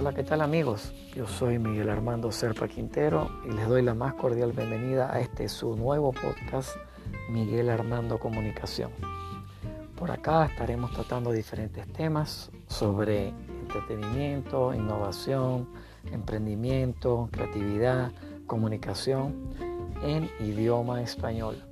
Hola, ¿qué tal amigos? Yo soy Miguel Armando Serpa Quintero y les doy la más cordial bienvenida a este su nuevo podcast, Miguel Armando Comunicación. Por acá estaremos tratando diferentes temas sobre entretenimiento, innovación, emprendimiento, creatividad, comunicación en idioma español.